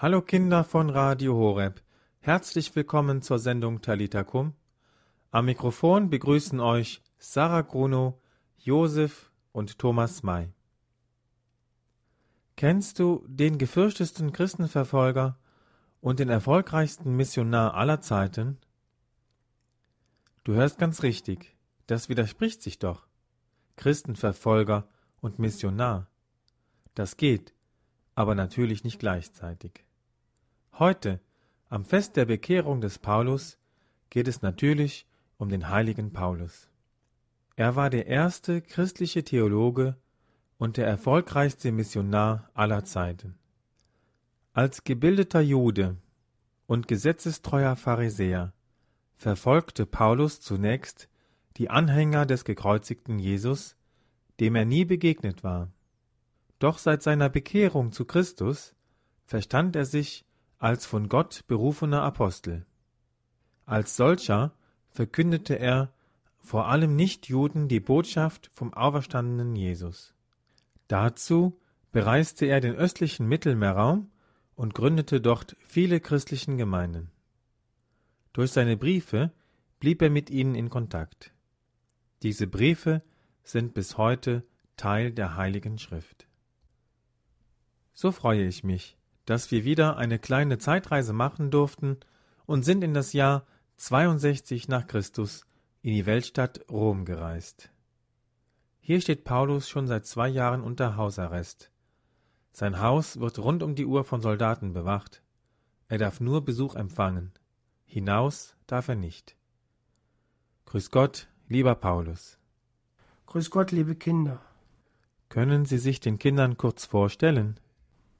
Hallo Kinder von Radio Horeb. Herzlich willkommen zur Sendung Talita Kum. Am Mikrofon begrüßen euch Sarah Gruno, Josef und Thomas May. Kennst du den gefürchtesten Christenverfolger und den erfolgreichsten Missionar aller Zeiten? Du hörst ganz richtig, das widerspricht sich doch. Christenverfolger und Missionar. Das geht, aber natürlich nicht gleichzeitig. Heute, am Fest der Bekehrung des Paulus, geht es natürlich um den heiligen Paulus. Er war der erste christliche Theologe und der erfolgreichste Missionar aller Zeiten. Als gebildeter Jude und gesetzestreuer Pharisäer verfolgte Paulus zunächst die Anhänger des gekreuzigten Jesus, dem er nie begegnet war. Doch seit seiner Bekehrung zu Christus verstand er sich als von Gott berufener Apostel. Als solcher verkündete er vor allem Nichtjuden die Botschaft vom auferstandenen Jesus. Dazu bereiste er den östlichen Mittelmeerraum und gründete dort viele christlichen Gemeinden. Durch seine Briefe blieb er mit ihnen in Kontakt. Diese Briefe sind bis heute Teil der Heiligen Schrift. So freue ich mich, dass wir wieder eine kleine Zeitreise machen durften und sind in das Jahr 62 nach Christus in die Weltstadt Rom gereist. Hier steht Paulus schon seit zwei Jahren unter Hausarrest. Sein Haus wird rund um die Uhr von Soldaten bewacht. Er darf nur Besuch empfangen. Hinaus darf er nicht. Grüß Gott, lieber Paulus. Grüß Gott, liebe Kinder. Können Sie sich den Kindern kurz vorstellen?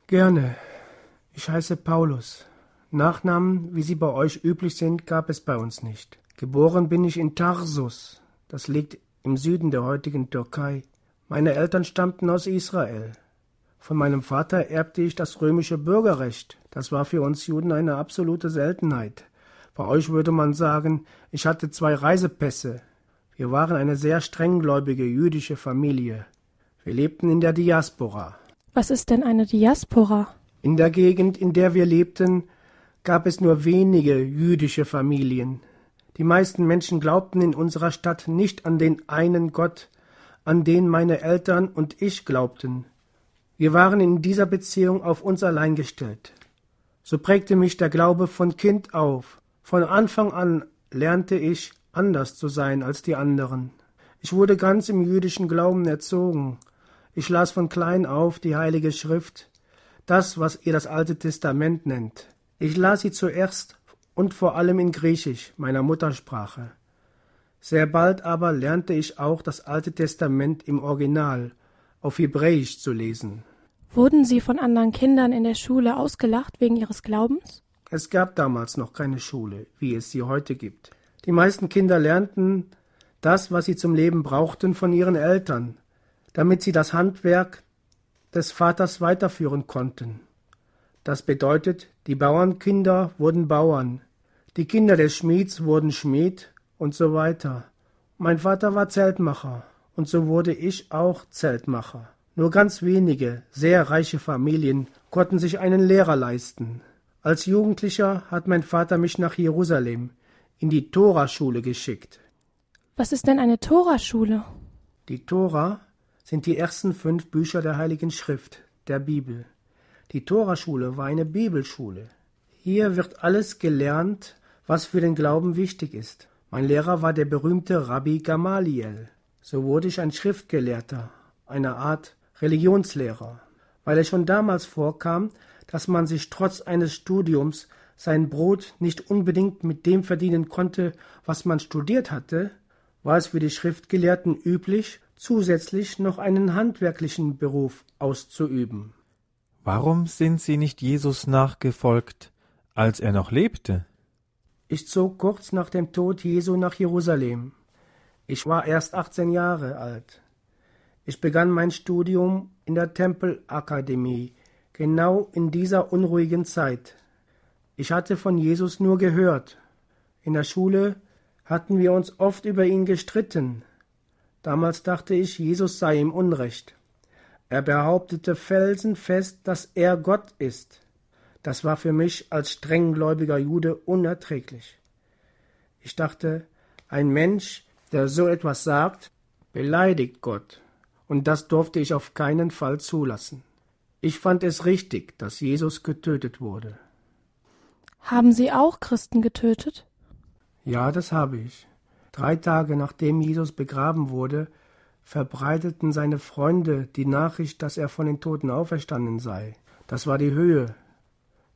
Gerne. Ich heiße Paulus. Nachnamen, wie sie bei euch üblich sind, gab es bei uns nicht. Geboren bin ich in Tarsus. Das liegt im Süden der heutigen Türkei. Meine Eltern stammten aus Israel. Von meinem Vater erbte ich das römische Bürgerrecht. Das war für uns Juden eine absolute Seltenheit. Bei euch würde man sagen, ich hatte zwei Reisepässe. Wir waren eine sehr strenggläubige jüdische Familie. Wir lebten in der Diaspora. Was ist denn eine Diaspora? In der Gegend, in der wir lebten, gab es nur wenige jüdische Familien. Die meisten Menschen glaubten in unserer Stadt nicht an den einen Gott, an den meine Eltern und ich glaubten. Wir waren in dieser Beziehung auf uns allein gestellt. So prägte mich der Glaube von Kind auf. Von Anfang an lernte ich, anders zu sein als die anderen. Ich wurde ganz im jüdischen Glauben erzogen. Ich las von klein auf die Heilige Schrift, das, was ihr das Alte Testament nennt. Ich las sie zuerst und vor allem in Griechisch, meiner Muttersprache. Sehr bald aber lernte ich auch das Alte Testament im Original, auf Hebräisch zu lesen. Wurden Sie von anderen Kindern in der Schule ausgelacht wegen Ihres Glaubens? Es gab damals noch keine Schule, wie es sie heute gibt. Die meisten Kinder lernten das, was sie zum Leben brauchten, von ihren Eltern, damit sie das Handwerk des Vaters weiterführen konnten. Das bedeutet, die Bauernkinder wurden Bauern, die Kinder des Schmieds wurden Schmied und so weiter. Mein Vater war Zeltmacher, und so wurde ich auch Zeltmacher. Nur ganz wenige, sehr reiche Familien konnten sich einen Lehrer leisten. Als Jugendlicher hat mein Vater mich nach Jerusalem in die Toraschule geschickt. Was ist denn eine Toraschule? Die Tora sind die ersten fünf Bücher der Heiligen Schrift, der Bibel. Die Toraschule war eine Bibelschule. Hier wird alles gelernt, was für den Glauben wichtig ist. Mein Lehrer war der berühmte Rabbi Gamaliel. So wurde ich ein Schriftgelehrter, eine Art Religionslehrer, weil es schon damals vorkam, dass man sich trotz eines Studiums sein Brot nicht unbedingt mit dem verdienen konnte, was man studiert hatte, war es für die Schriftgelehrten üblich, zusätzlich noch einen handwerklichen Beruf auszuüben. Warum sind Sie nicht Jesus nachgefolgt, als er noch lebte? Ich zog kurz nach dem Tod Jesu nach Jerusalem. Ich war erst 18 Jahre alt. Ich begann mein Studium in der Tempelakademie, genau in dieser unruhigen Zeit. Ich hatte von Jesus nur gehört. In der Schule hatten wir uns oft über ihn gestritten. Damals dachte ich, Jesus sei im Unrecht. Er behauptete felsenfest, dass er Gott ist. Das war für mich als strenggläubiger Jude unerträglich. Ich dachte, ein Mensch, der so etwas sagt, beleidigt Gott, und das durfte ich auf keinen Fall zulassen. Ich fand es richtig, dass Jesus getötet wurde. Haben Sie auch Christen getötet? Ja, das habe ich. Drei Tage nachdem Jesus begraben wurde, verbreiteten seine Freunde die Nachricht, dass er von den Toten auferstanden sei. Das war die Höhe.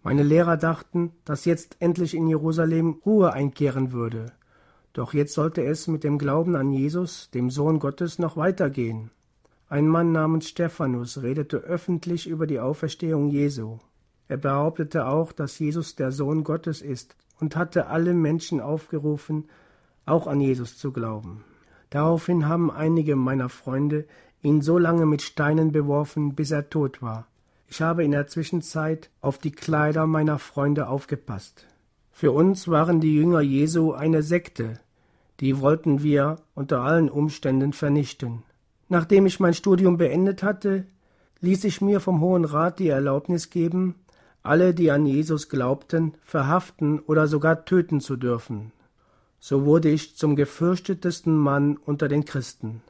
Meine Lehrer dachten, dass jetzt endlich in Jerusalem Ruhe einkehren würde. Doch jetzt sollte es mit dem Glauben an Jesus, dem Sohn Gottes, noch weitergehen. Ein Mann namens Stephanus redete öffentlich über die Auferstehung Jesu. Er behauptete auch, dass Jesus der Sohn Gottes ist und hatte alle Menschen aufgerufen, auch an Jesus zu glauben. Daraufhin haben einige meiner Freunde ihn so lange mit Steinen beworfen, bis er tot war. Ich habe in der Zwischenzeit auf die Kleider meiner Freunde aufgepasst. Für uns waren die Jünger Jesu eine Sekte, die wollten wir unter allen Umständen vernichten. Nachdem ich mein Studium beendet hatte, ließ ich mir vom Hohen Rat die Erlaubnis geben, alle, die an Jesus glaubten, verhaften oder sogar töten zu dürfen. So wurde ich zum gefürchtetesten Mann unter den Christen.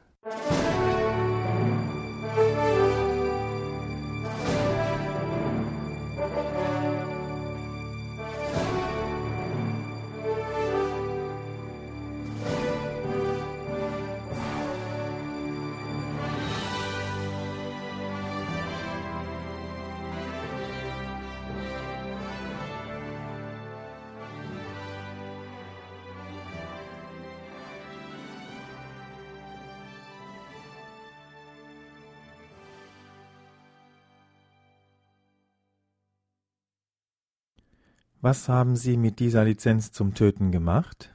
Was haben Sie mit dieser Lizenz zum Töten gemacht?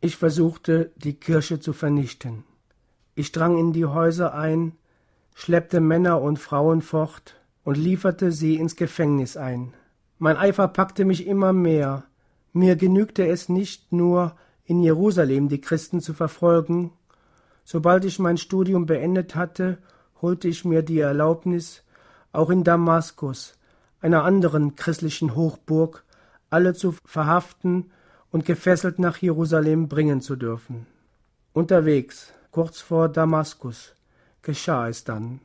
Ich versuchte, die Kirche zu vernichten. Ich drang in die Häuser ein, schleppte Männer und Frauen fort und lieferte sie ins Gefängnis ein. Mein Eifer packte mich immer mehr. Mir genügte es nicht nur, in Jerusalem die Christen zu verfolgen. Sobald ich mein Studium beendet hatte, holte ich mir die Erlaubnis, auch in Damaskus, einer anderen christlichen Hochburg, alle zu verhaften und gefesselt nach Jerusalem bringen zu dürfen. Unterwegs, kurz vor Damaskus, geschah es dann.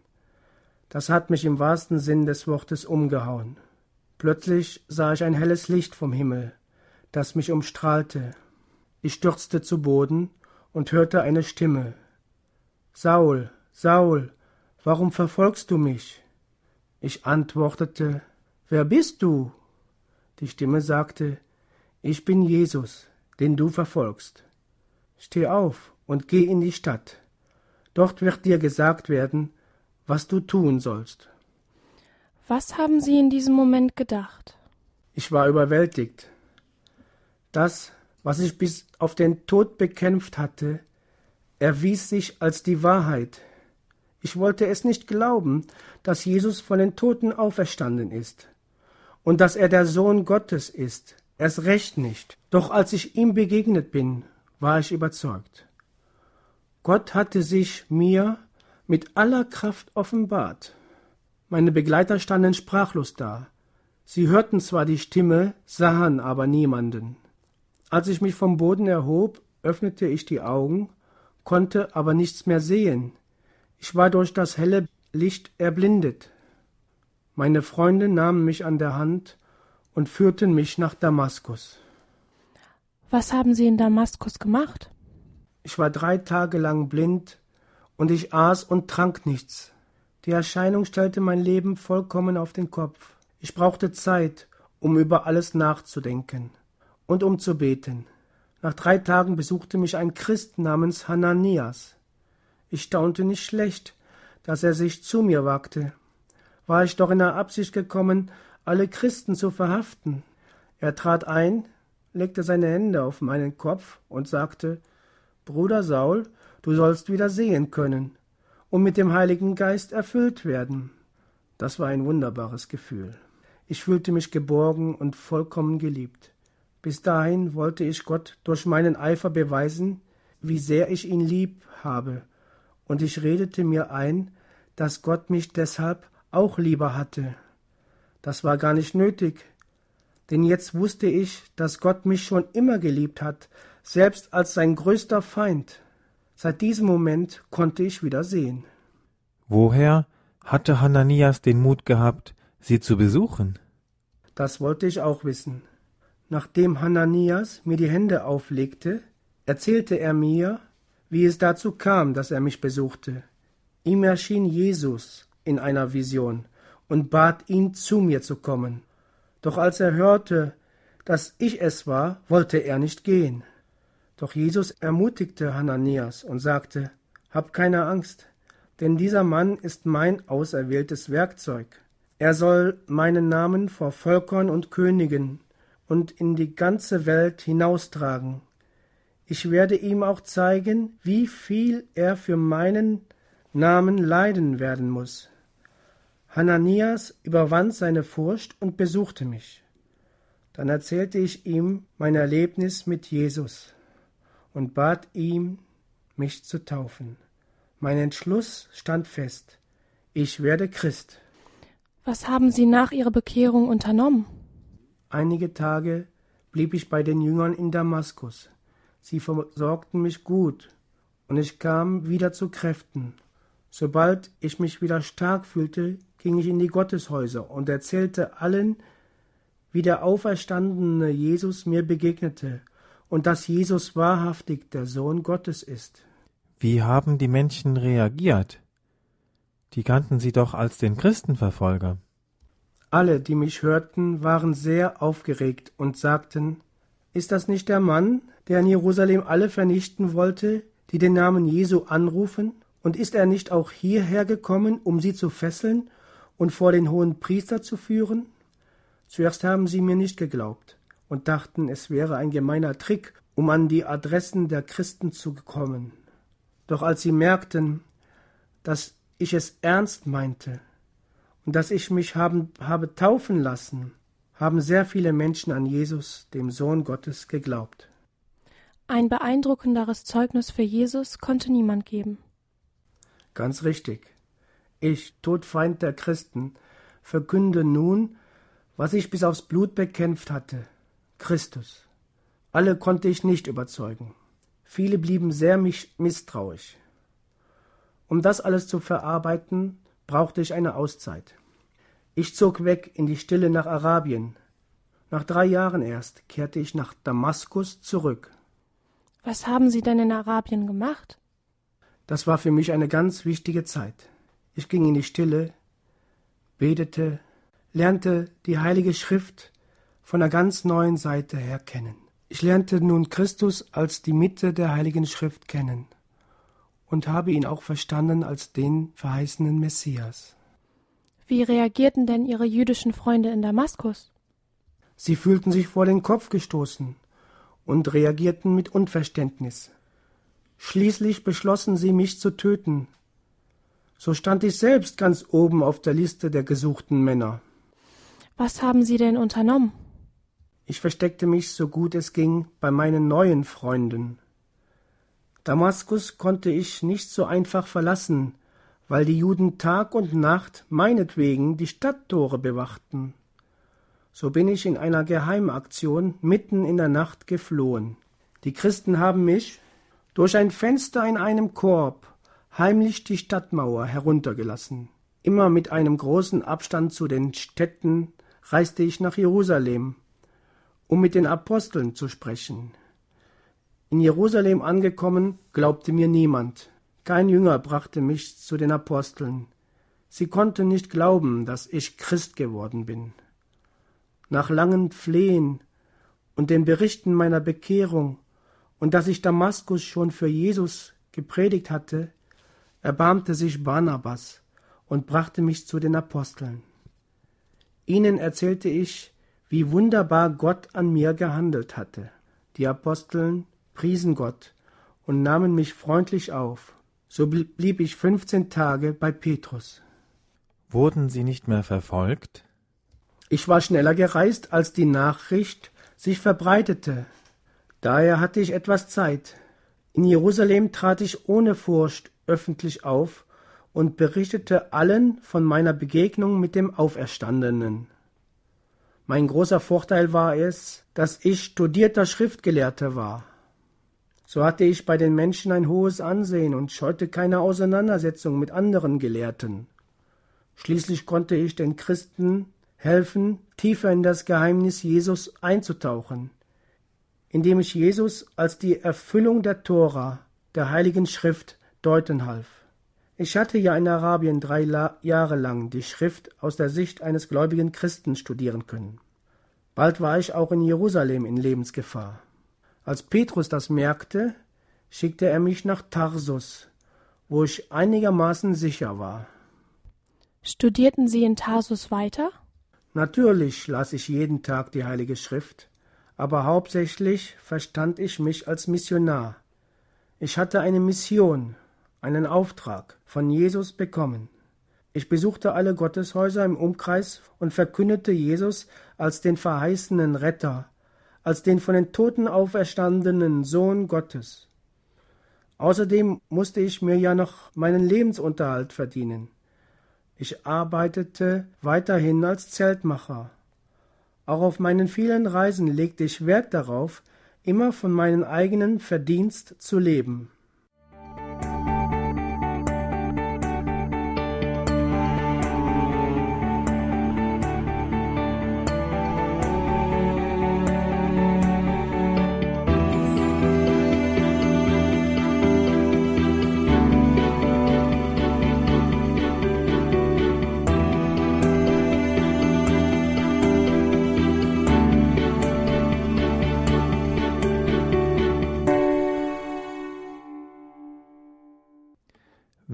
Das hat mich im wahrsten Sinn des Wortes umgehauen. Plötzlich sah ich ein helles Licht vom Himmel, das mich umstrahlte. Ich stürzte zu Boden und hörte eine Stimme. Saul, Saul, warum verfolgst du mich? Ich antwortete, Wer bist du? Die Stimme sagte, Ich bin Jesus, den du verfolgst. Steh auf und geh in die Stadt. Dort wird dir gesagt werden, was du tun sollst. Was haben Sie in diesem Moment gedacht? Ich war überwältigt. Das, was ich bis auf den Tod bekämpft hatte, erwies sich als die Wahrheit. Ich wollte es nicht glauben, dass Jesus von den Toten auferstanden ist und dass er der Sohn Gottes ist, erst recht nicht. Doch als ich ihm begegnet bin, war ich überzeugt. Gott hatte sich mir mit aller Kraft offenbart. Meine Begleiter standen sprachlos da. Sie hörten zwar die Stimme, sahen aber niemanden. Als ich mich vom Boden erhob, öffnete ich die Augen, konnte aber nichts mehr sehen. Ich war durch das helle Licht erblindet. Meine Freunde nahmen mich an der Hand und führten mich nach Damaskus. Was haben Sie in Damaskus gemacht? Ich war drei Tage lang blind und ich aß und trank nichts. Die Erscheinung stellte mein Leben vollkommen auf den Kopf. Ich brauchte Zeit, um über alles nachzudenken und um zu beten. Nach drei Tagen besuchte mich ein Christ namens Hananias. Ich staunte nicht schlecht, dass er sich zu mir wagte war ich doch in der Absicht gekommen, alle Christen zu verhaften. Er trat ein, legte seine Hände auf meinen Kopf und sagte Bruder Saul, du sollst wieder sehen können und mit dem Heiligen Geist erfüllt werden. Das war ein wunderbares Gefühl. Ich fühlte mich geborgen und vollkommen geliebt. Bis dahin wollte ich Gott durch meinen Eifer beweisen, wie sehr ich ihn lieb habe, und ich redete mir ein, dass Gott mich deshalb auch lieber hatte. Das war gar nicht nötig, denn jetzt wusste ich, dass Gott mich schon immer geliebt hat, selbst als sein größter Feind. Seit diesem Moment konnte ich wieder sehen. Woher hatte Hananias den Mut gehabt, sie zu besuchen? Das wollte ich auch wissen. Nachdem Hananias mir die Hände auflegte, erzählte er mir, wie es dazu kam, dass er mich besuchte. Ihm erschien Jesus in einer Vision und bat ihn, zu mir zu kommen. Doch als er hörte, dass ich es war, wollte er nicht gehen. Doch Jesus ermutigte Hananias und sagte, Hab keine Angst, denn dieser Mann ist mein auserwähltes Werkzeug. Er soll meinen Namen vor Völkern und Königen und in die ganze Welt hinaustragen. Ich werde ihm auch zeigen, wie viel er für meinen Namen leiden werden muss. Hananias überwand seine Furcht und besuchte mich. Dann erzählte ich ihm mein Erlebnis mit Jesus und bat ihm, mich zu taufen. Mein Entschluss stand fest. Ich werde Christ. Was haben Sie nach Ihrer Bekehrung unternommen? Einige Tage blieb ich bei den Jüngern in Damaskus. Sie versorgten mich gut, und ich kam wieder zu Kräften. Sobald ich mich wieder stark fühlte, ging ich in die Gotteshäuser und erzählte allen, wie der auferstandene Jesus mir begegnete und dass Jesus wahrhaftig der Sohn Gottes ist. Wie haben die Menschen reagiert? Die kannten sie doch als den Christenverfolger. Alle, die mich hörten, waren sehr aufgeregt und sagten Ist das nicht der Mann, der in Jerusalem alle vernichten wollte, die den Namen Jesu anrufen? Und ist er nicht auch hierher gekommen, um sie zu fesseln und vor den hohen Priester zu führen? Zuerst haben sie mir nicht geglaubt und dachten, es wäre ein gemeiner Trick, um an die Adressen der Christen zu kommen. Doch als sie merkten, dass ich es ernst meinte und dass ich mich haben, habe taufen lassen, haben sehr viele Menschen an Jesus, dem Sohn Gottes, geglaubt. Ein beeindruckenderes Zeugnis für Jesus konnte niemand geben. Ganz richtig. Ich, Todfeind der Christen, verkünde nun, was ich bis aufs Blut bekämpft hatte, Christus. Alle konnte ich nicht überzeugen. Viele blieben sehr misstrauisch. Um das alles zu verarbeiten, brauchte ich eine Auszeit. Ich zog weg in die Stille nach Arabien. Nach drei Jahren erst kehrte ich nach Damaskus zurück. Was haben Sie denn in Arabien gemacht? Das war für mich eine ganz wichtige Zeit. Ich ging in die Stille, betete, lernte die Heilige Schrift von einer ganz neuen Seite her kennen. Ich lernte nun Christus als die Mitte der Heiligen Schrift kennen und habe ihn auch verstanden als den verheißenen Messias. Wie reagierten denn Ihre jüdischen Freunde in Damaskus? Sie fühlten sich vor den Kopf gestoßen und reagierten mit Unverständnis. Schließlich beschlossen sie, mich zu töten. So stand ich selbst ganz oben auf der Liste der gesuchten Männer. Was haben Sie denn unternommen? Ich versteckte mich so gut es ging bei meinen neuen Freunden. Damaskus konnte ich nicht so einfach verlassen, weil die Juden Tag und Nacht meinetwegen die Stadttore bewachten. So bin ich in einer Geheimaktion mitten in der Nacht geflohen. Die Christen haben mich, durch ein Fenster in einem Korb heimlich die Stadtmauer heruntergelassen. Immer mit einem großen Abstand zu den Städten reiste ich nach Jerusalem, um mit den Aposteln zu sprechen. In Jerusalem angekommen, glaubte mir niemand. Kein Jünger brachte mich zu den Aposteln. Sie konnten nicht glauben, dass ich Christ geworden bin. Nach langem Flehen und den Berichten meiner Bekehrung und dass ich Damaskus schon für Jesus gepredigt hatte, erbarmte sich Barnabas und brachte mich zu den Aposteln. Ihnen erzählte ich, wie wunderbar Gott an mir gehandelt hatte. Die Aposteln priesen Gott und nahmen mich freundlich auf. So blieb ich fünfzehn Tage bei Petrus. Wurden Sie nicht mehr verfolgt? Ich war schneller gereist, als die Nachricht sich verbreitete. Daher hatte ich etwas Zeit. In Jerusalem trat ich ohne Furcht öffentlich auf und berichtete allen von meiner Begegnung mit dem Auferstandenen. Mein großer Vorteil war es, dass ich studierter Schriftgelehrter war. So hatte ich bei den Menschen ein hohes Ansehen und scheute keine Auseinandersetzung mit anderen Gelehrten. Schließlich konnte ich den Christen helfen, tiefer in das Geheimnis Jesus einzutauchen, indem ich Jesus als die Erfüllung der Tora, der Heiligen Schrift, deuten half. Ich hatte ja in Arabien drei La Jahre lang die Schrift aus der Sicht eines gläubigen Christen studieren können. Bald war ich auch in Jerusalem in Lebensgefahr. Als Petrus das merkte, schickte er mich nach Tarsus, wo ich einigermaßen sicher war. Studierten Sie in Tarsus weiter? Natürlich las ich jeden Tag die Heilige Schrift, aber hauptsächlich verstand ich mich als Missionar. Ich hatte eine Mission, einen Auftrag von Jesus bekommen. Ich besuchte alle Gotteshäuser im Umkreis und verkündete Jesus als den verheißenen Retter, als den von den Toten auferstandenen Sohn Gottes. Außerdem musste ich mir ja noch meinen Lebensunterhalt verdienen. Ich arbeitete weiterhin als Zeltmacher. Auch auf meinen vielen Reisen legte ich Wert darauf, immer von meinem eigenen Verdienst zu leben.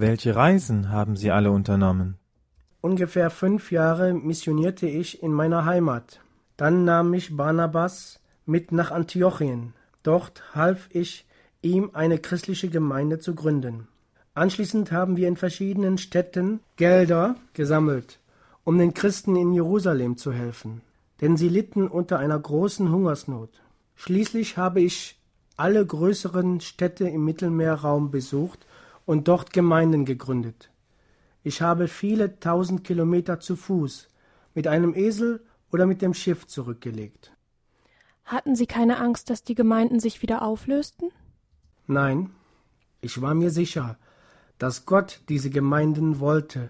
Welche Reisen haben Sie alle unternommen? Ungefähr fünf Jahre missionierte ich in meiner Heimat. Dann nahm mich Barnabas mit nach Antiochien. Dort half ich ihm, eine christliche Gemeinde zu gründen. Anschließend haben wir in verschiedenen Städten Gelder gesammelt, um den Christen in Jerusalem zu helfen, denn sie litten unter einer großen Hungersnot. Schließlich habe ich alle größeren Städte im Mittelmeerraum besucht und dort Gemeinden gegründet. Ich habe viele tausend Kilometer zu Fuß, mit einem Esel oder mit dem Schiff zurückgelegt. Hatten Sie keine Angst, dass die Gemeinden sich wieder auflösten? Nein, ich war mir sicher, dass Gott diese Gemeinden wollte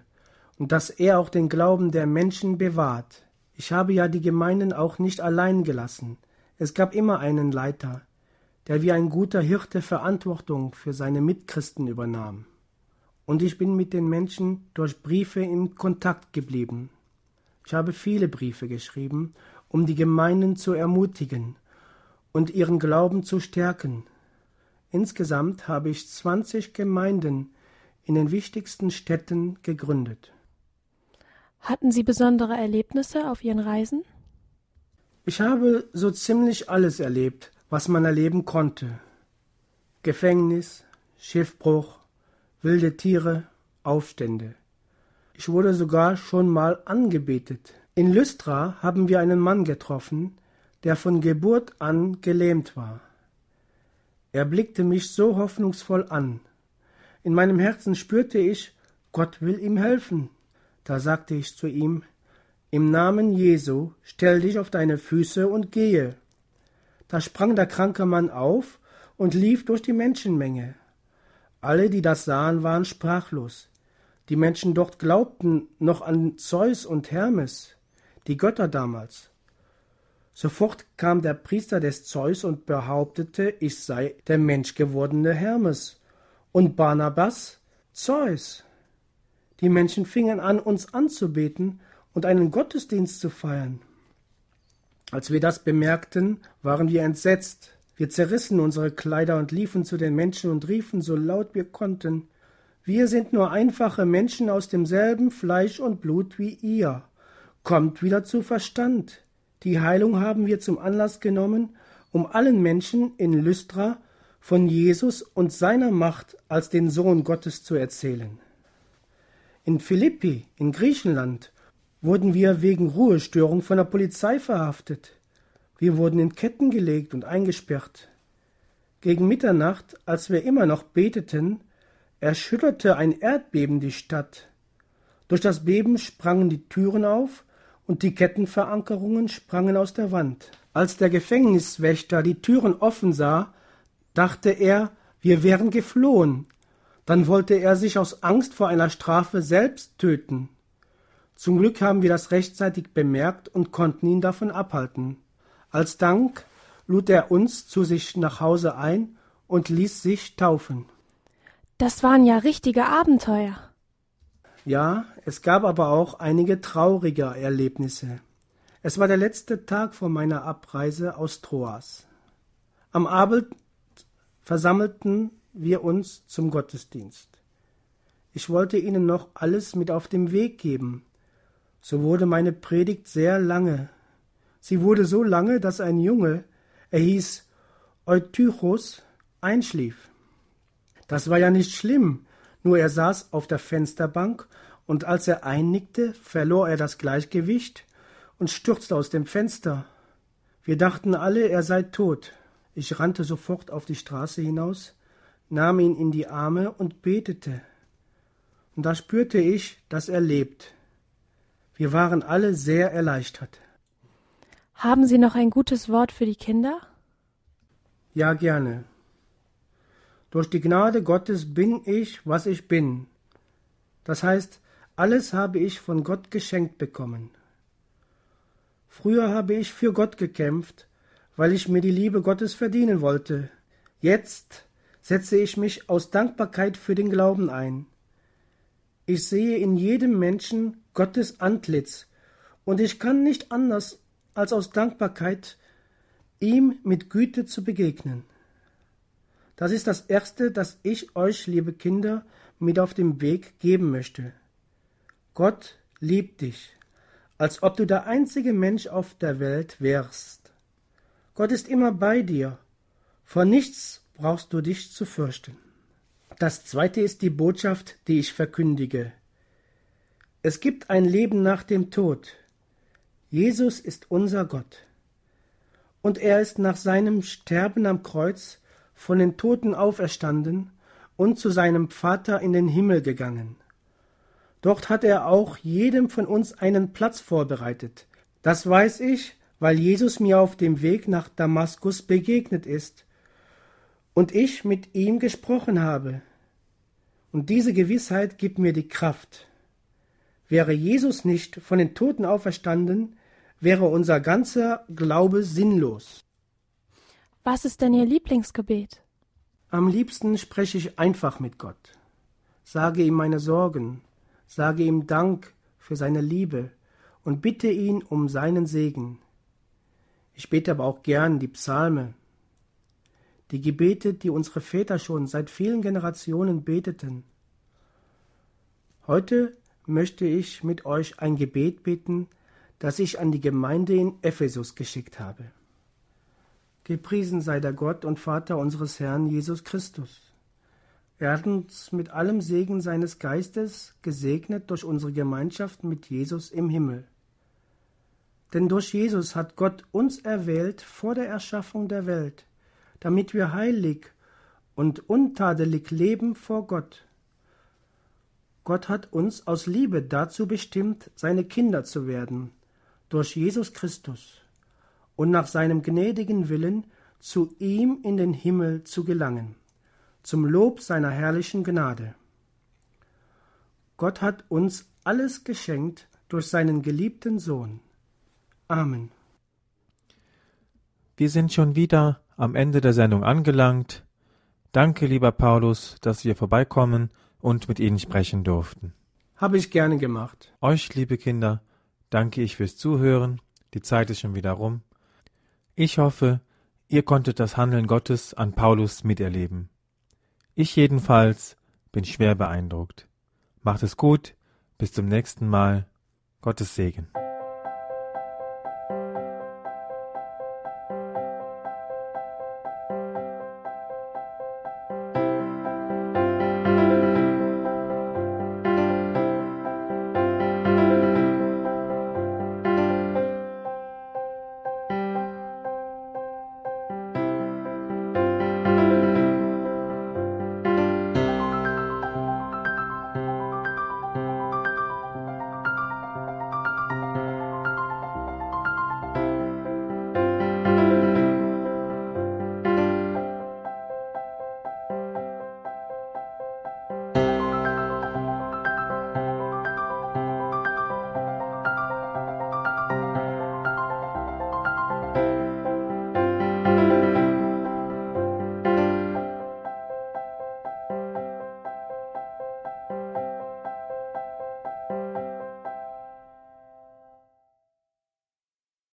und dass er auch den Glauben der Menschen bewahrt. Ich habe ja die Gemeinden auch nicht allein gelassen. Es gab immer einen Leiter, der wie ein guter Hirte Verantwortung für seine Mitchristen übernahm. Und ich bin mit den Menschen durch Briefe in Kontakt geblieben. Ich habe viele Briefe geschrieben, um die Gemeinden zu ermutigen und ihren Glauben zu stärken. Insgesamt habe ich zwanzig Gemeinden in den wichtigsten Städten gegründet. Hatten Sie besondere Erlebnisse auf Ihren Reisen? Ich habe so ziemlich alles erlebt, was man erleben konnte. Gefängnis, Schiffbruch, wilde Tiere, Aufstände. Ich wurde sogar schon mal angebetet. In Lystra haben wir einen Mann getroffen, der von Geburt an gelähmt war. Er blickte mich so hoffnungsvoll an. In meinem Herzen spürte ich, Gott will ihm helfen. Da sagte ich zu ihm, Im Namen Jesu stell dich auf deine Füße und gehe. Da sprang der kranke Mann auf und lief durch die Menschenmenge. Alle, die das sahen, waren sprachlos. Die Menschen dort glaubten noch an Zeus und Hermes, die Götter damals. Sofort kam der Priester des Zeus und behauptete, ich sei der menschgewordene Hermes und Barnabas Zeus. Die Menschen fingen an, uns anzubeten und einen Gottesdienst zu feiern. Als wir das bemerkten, waren wir entsetzt. Wir zerrissen unsere Kleider und liefen zu den Menschen und riefen so laut wir konnten Wir sind nur einfache Menschen aus demselben Fleisch und Blut wie ihr. Kommt wieder zu Verstand. Die Heilung haben wir zum Anlass genommen, um allen Menschen in Lystra von Jesus und seiner Macht als den Sohn Gottes zu erzählen. In Philippi, in Griechenland, wurden wir wegen Ruhestörung von der Polizei verhaftet. Wir wurden in Ketten gelegt und eingesperrt. Gegen Mitternacht, als wir immer noch beteten, erschütterte ein Erdbeben die Stadt. Durch das Beben sprangen die Türen auf und die Kettenverankerungen sprangen aus der Wand. Als der Gefängniswächter die Türen offen sah, dachte er, wir wären geflohen. Dann wollte er sich aus Angst vor einer Strafe selbst töten. Zum Glück haben wir das rechtzeitig bemerkt und konnten ihn davon abhalten. Als Dank lud er uns zu sich nach Hause ein und ließ sich taufen. Das waren ja richtige Abenteuer. Ja, es gab aber auch einige traurige Erlebnisse. Es war der letzte Tag vor meiner Abreise aus Troas. Am Abend versammelten wir uns zum Gottesdienst. Ich wollte Ihnen noch alles mit auf den Weg geben. So wurde meine Predigt sehr lange. Sie wurde so lange, dass ein Junge, er hieß Eutychus, einschlief. Das war ja nicht schlimm, nur er saß auf der Fensterbank, und als er einnickte, verlor er das Gleichgewicht und stürzte aus dem Fenster. Wir dachten alle, er sei tot. Ich rannte sofort auf die Straße hinaus, nahm ihn in die Arme und betete. Und da spürte ich, dass er lebt. Wir waren alle sehr erleichtert. Haben Sie noch ein gutes Wort für die Kinder? Ja, gerne. Durch die Gnade Gottes bin ich, was ich bin. Das heißt, alles habe ich von Gott geschenkt bekommen. Früher habe ich für Gott gekämpft, weil ich mir die Liebe Gottes verdienen wollte. Jetzt setze ich mich aus Dankbarkeit für den Glauben ein. Ich sehe in jedem Menschen Gottes Antlitz, und ich kann nicht anders als aus Dankbarkeit ihm mit Güte zu begegnen. Das ist das Erste, das ich euch, liebe Kinder, mit auf dem Weg geben möchte. Gott liebt dich, als ob du der einzige Mensch auf der Welt wärst. Gott ist immer bei dir. Vor nichts brauchst du dich zu fürchten. Das zweite ist die Botschaft, die ich verkündige. Es gibt ein Leben nach dem Tod. Jesus ist unser Gott. Und er ist nach seinem Sterben am Kreuz von den Toten auferstanden und zu seinem Vater in den Himmel gegangen. Dort hat er auch jedem von uns einen Platz vorbereitet. Das weiß ich, weil Jesus mir auf dem Weg nach Damaskus begegnet ist und ich mit ihm gesprochen habe. Und diese Gewissheit gibt mir die Kraft. Wäre Jesus nicht von den Toten auferstanden, wäre unser ganzer Glaube sinnlos. Was ist denn Ihr Lieblingsgebet? Am liebsten spreche ich einfach mit Gott, sage ihm meine Sorgen, sage ihm Dank für seine Liebe und bitte ihn um seinen Segen. Ich bete aber auch gern die Psalme, die Gebete, die unsere Väter schon seit vielen Generationen beteten. Heute möchte ich mit euch ein Gebet beten, das ich an die Gemeinde in Ephesus geschickt habe. Gepriesen sei der Gott und Vater unseres Herrn Jesus Christus. Er hat uns mit allem Segen seines Geistes gesegnet durch unsere Gemeinschaft mit Jesus im Himmel. Denn durch Jesus hat Gott uns erwählt vor der Erschaffung der Welt, damit wir heilig und untadelig leben vor Gott. Gott hat uns aus Liebe dazu bestimmt, seine Kinder zu werden, durch Jesus Christus und nach seinem gnädigen Willen zu ihm in den Himmel zu gelangen, zum Lob seiner herrlichen Gnade. Gott hat uns alles geschenkt durch seinen geliebten Sohn. Amen. Wir sind schon wieder am Ende der Sendung angelangt. Danke, lieber Paulus, dass wir vorbeikommen und mit Ihnen sprechen durften. Habe ich gerne gemacht. Euch, liebe Kinder, danke ich fürs Zuhören. Die Zeit ist schon wieder rum. Ich hoffe, ihr konntet das Handeln Gottes an Paulus miterleben. Ich jedenfalls bin schwer beeindruckt. Macht es gut, bis zum nächsten Mal. Gottes Segen.